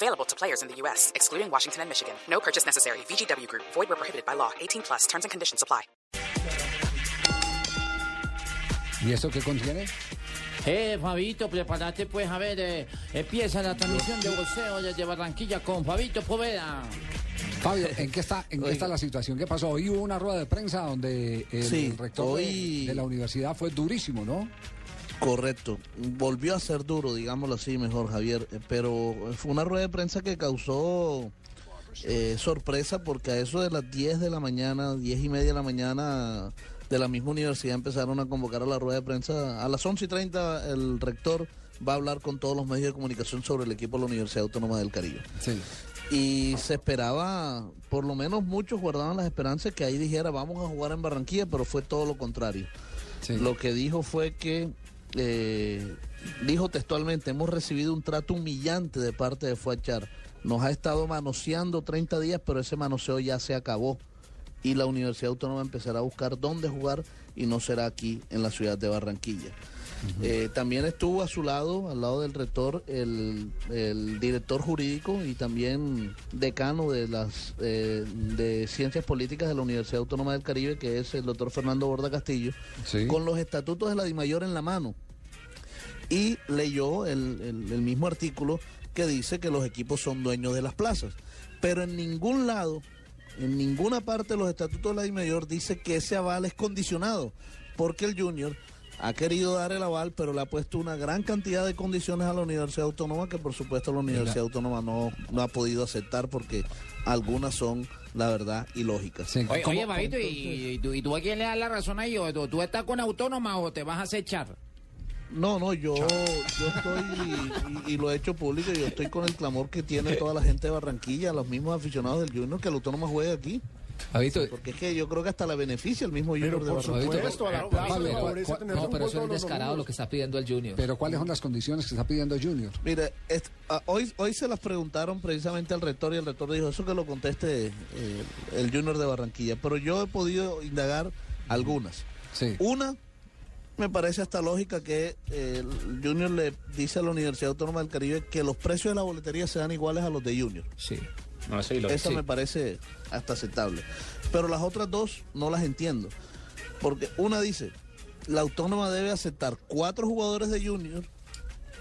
Available to players in the U.S., excluding Washington and Michigan. No purchase necessary. VGW Group. Void where prohibited by law. 18 plus. Terms and conditions apply. ¿Y esto qué contiene? Eh, Fabito, prepárate pues, a ver, eh, empieza la transmisión de boxeo desde Barranquilla con Fabito Poveda. Fabio, ¿en qué está, en qué está la situación? ¿Qué pasó? Hoy hubo una rueda de prensa donde el Sí, rector de- hoy- de, la universidad fue durísimo, ¿no? Correcto. Volvió a ser duro, digámoslo así, mejor Javier. Eh, Pero fue una rueda de prensa que causó eh, sorpresa porque a eso de las 10 de la mañana, 10 y media de la mañana de la misma universidad empezaron a convocar a la rueda de prensa. A las 11 y 30 el rector va a hablar con todos los medios de comunicación sobre el equipo de la Universidad Autónoma del Caribe. Sí. Y se esperaba, por lo menos muchos guardaban las esperanzas que ahí dijera vamos a jugar en Barranquilla, pero fue todo lo contrario. sí. Lo que dijo fue que, eh, dijo textualmente, hemos recibido un trato humillante de parte de Fuachar. Nos ha estado manoseando 30 días, pero ese manoseo ya se acabó. Y la Universidad Autónoma empezará a buscar dónde jugar y no será aquí en la ciudad de Barranquilla. Eh, también estuvo a su lado, al lado del rector, el, el director jurídico y también decano de las eh, de ciencias políticas de la Universidad Autónoma del Caribe, que es el doctor Fernando Borda Castillo, Sí. con los estatutos de la DIMAYOR en la mano. Y leyó el, el- el mismo artículo que dice que los equipos son dueños de las plazas. Pero en ningún lado, en ninguna parte de los estatutos de la DIMAYOR dice que ese aval es condicionado, porque el Junior ha querido dar el aval, pero le ha puesto una gran cantidad de condiciones a la Universidad Autónoma que por supuesto la Universidad Autónoma no, no ha podido aceptar porque algunas son, la verdad, ilógicas. Sí. Oye, ¿Cómo- oye ¿y, y tú, y tú a quién le das la razón ahí? ¿O tú, tú estás con autónoma o te vas a acechar? No, no, yo, yo estoy, y, y lo he hecho público, yo estoy con el clamor que tiene toda la gente de Barranquilla, los mismos aficionados del Junior, que el Autónoma juegue aquí. Fabito, Porque es que yo creo que hasta la beneficia el mismo Junior Pero de por Barranquilla. supuesto, a la plaza Pablo, le ¿cuál- favorece cuál- tener No, pero eso es descarado lo que está pidiendo el Junior. pero ¿cuáles son las condiciones que está pidiendo Junior? Mire, es- ah, hoy, hoy se las preguntaron precisamente al rector y el rector dijo eso que lo conteste eh, el Junior de Barranquilla. Pero yo he podido indagar algunas. Sí. Una, me parece hasta lógica que eh, el Junior le dice a la Universidad Autónoma del Caribe que los precios de la boletería sean iguales a los de Junior. Sí. Esa sí. me parece hasta aceptable. Pero las otras dos no las entiendo. Porque una dice, la autónoma debe aceptar cuatro jugadores de junior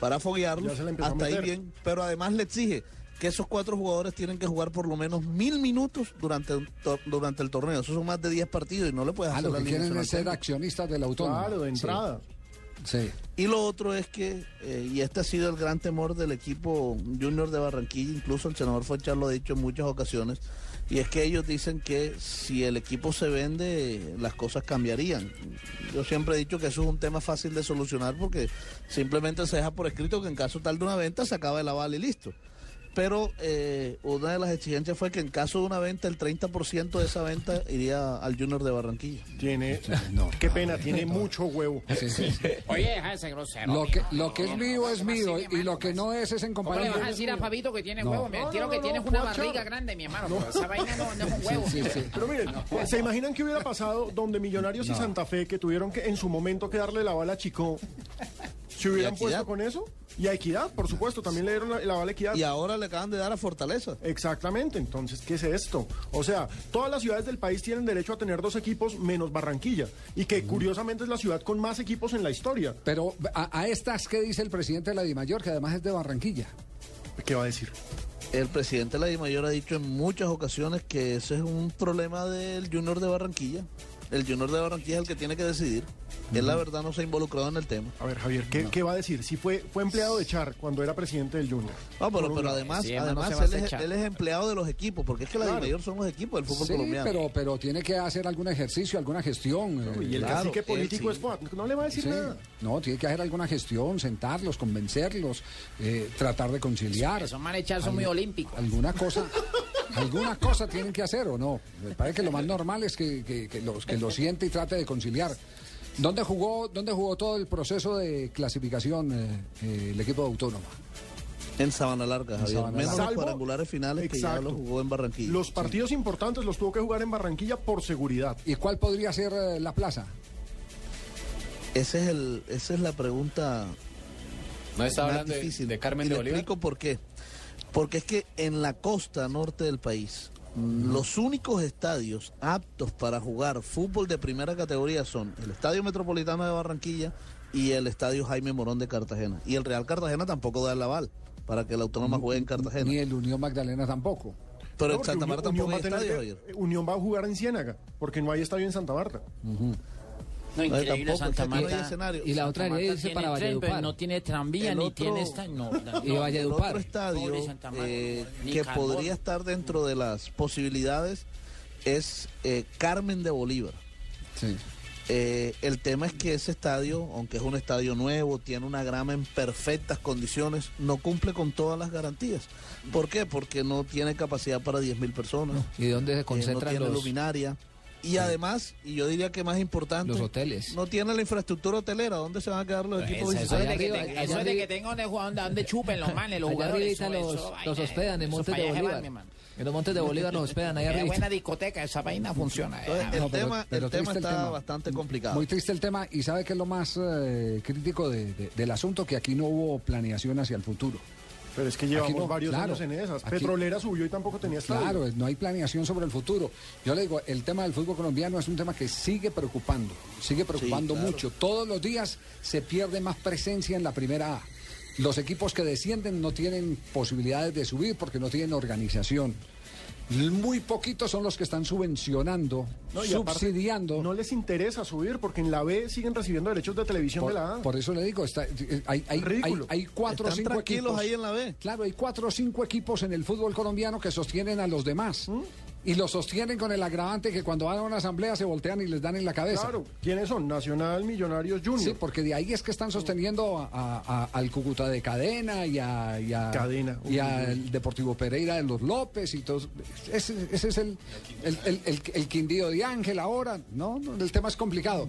para foguearlos. Hasta ahí bien. Pero además le exige que esos cuatro jugadores tienen que jugar por lo menos mil minutos durante, durante el torneo. Eso son más de 10 partidos y no le puedes Ah, hacer lo la que quieren es ser accionistas del autónomo. Claro, de entrada. Sí. Y lo otro es que, eh, y este ha sido el gran temor del equipo junior de Barranquilla, incluso el senador Fochar lo ha dicho en muchas ocasiones, y es que ellos dicen que si el equipo se vende, las cosas cambiarían. Yo siempre he dicho que eso es un tema fácil de solucionar porque simplemente se deja por escrito que en caso tal de una venta se acaba el aval y listo. Pero eh, una de las exigencias fue que en caso de una venta, el 30% de esa venta iría al Junior de Barranquilla. Tiene, no, qué pena, tiene mucho huevo. Sí, sí, sí. Oye, deja ese grosero. Lo que, lo que es mío es mío y lo que no es es en ¿Cómo le compañía. vas a decir a Fabito que tiene No. huevo? Me No, no, que no, tienes no, una barriga grande, mi hermano. pero esa vaina no, no es un huevo. Sí, sí. Pero miren, ¿se imaginan qué hubiera pasado donde Millonarios y. Santa Fe, que tuvieron que en su momento que darle la bala a Chico, se hubieran puesto con eso? Y a Equidad, por supuesto, también le dieron la, la bala a Equidad. Y ahora le acaban de dar a Fortaleza. Exactamente, entonces, ¿qué es esto? O sea, todas las ciudades del país tienen derecho a tener dos equipos menos Barranquilla, y que curiosamente es la ciudad con más equipos en la historia. Pero a, a estas, ¿qué dice el presidente de la DIMAYOR, que además es de Barranquilla? ¿Qué va a decir? El presidente de la DIMAYOR ha dicho en muchas ocasiones que ese es un problema del Junior de Barranquilla. El Junior de Barranquilla es el que tiene que decidir. Él, la verdad, no se ha involucrado en el tema. A ver, Javier, ¿qué, qué va a decir? Si fue, fue empleado de Char cuando era presidente del Junior. No, pero, pero además, Sí, además él, es, él empleado de los equipos, porque es que la Claro. DIMAYOR son los equipos del fútbol Sí, colombiano. pero, pero tiene que hacer algún ejercicio, alguna gestión. eh, Y el Claro, cacique él político sí. es no le va a decir Sí. nada. No, tiene que hacer alguna gestión, sentarlos, convencerlos, eh, tratar de conciliar. Esos manes Char son muy olímpicos. Alguna cosa. Alguna cosa tienen que hacer o no. Me parece que lo más normal es que, que- que los, que lo siente y trate de conciliar. ¿Dónde jugó, dónde jugó todo el proceso de clasificación eh, eh, el equipo de Autónoma? En Sabana Larga, Javier. Sabana Menos Larga. los cuadrangulares finales que ya Exacto. los jugó en Barranquilla. Los partidos importantes los tuvo que jugar en Barranquilla por seguridad. ¿Y cuál podría ser eh, la plaza? Ese es el, esa es la pregunta No está hablando de, difícil. de Carmen Y de Bolívar. explico por qué. Porque es que en la costa norte del país, los únicos estadios aptos para jugar fútbol de primera categoría son el Estadio Metropolitano de Barranquilla y el Estadio Jaime Morón de Cartagena. Y el Real Cartagena tampoco da el aval para que la Autónoma juegue en Cartagena. Ni el Unión Magdalena tampoco. Pero No, en Santa Unión- Marta Unión tampoco va hay estadio, que-. Unión va a jugar en Ciénaga, porque no hay estadio en Santa Marta. No, increíble tampoco, Santa Marta. escenario. Y la otra irse tiene para Valledupar. No tiene tranvía ni tiene esta. No, Y El Valledupar. otro estadio eh, que carbón. podría estar dentro de las posibilidades es eh, Carmen de Bolívar. Sí. Eh, el tema es que ese estadio, aunque es un estadio nuevo, tiene una grama en perfectas condiciones, no cumple con todas las garantías. ¿Por qué? Porque no tiene capacidad para 10.000 personas, ¿Y dónde se eh, no concentran tiene los, luminaria. Y además, y yo diría que más importante, los hoteles? no tiene la infraestructura hotelera. ¿Dónde se van a quedar los equipos Eso, es de que, arriba, te- allá eso es de que tengan donde jugar, donde- chupen los manes, los Allá jugadores. eso- los, eso los vaina, hospedan en Montes de allá van, Bolívar. hermano. En los Montes de Bolívar los hospedan ahí Es arriba. buena discoteca, esa vaina funciona. eh. Entonces, el No, pero- tema, pero el tema triste el está tema. bastante complicado. Muy triste el tema y sabe que es lo más eh, crítico de- de- del asunto, que aquí no hubo planeación hacia el futuro. Pero es que llevamos no, varios claro. años en esas. Aquí- Petrolera subió y tampoco tenía estadio. Claro, no hay planeación sobre el futuro. Yo le digo, el tema del fútbol colombiano es un tema que sigue preocupando, sigue preocupando claro. mucho. Todos los días se pierde más presencia en la primera A. Los equipos que descienden no tienen posibilidades de subir porque no tienen organización. Muy poquitos son los que están subvencionando, No, y aparte, subsidiando. No les interesa subir porque en la B siguen recibiendo derechos de televisión por, de la A. por eso le digo, está- eh, hay, hay, Ridículo. hay- hay cuatro o cinco tranquilos equipos. ahí en la B. Claro, hay cuatro o cinco equipos en el fútbol colombiano que sostienen a los demás. ¿Mm? Y los sostienen con el agravante que cuando van a una asamblea se voltean y les dan en la cabeza. Claro, ¿quiénes son? Nacional, Millonarios, Junior. Sí, porque de ahí es que están sosteniendo a- a- a- al Cúcuta de Cadena y, a, y, Cadena, y al Deportivo Pereira de los López y todo. Ese, ese es el, el, el, el- el Quindío de Ángel ahora. No, el tema es complicado.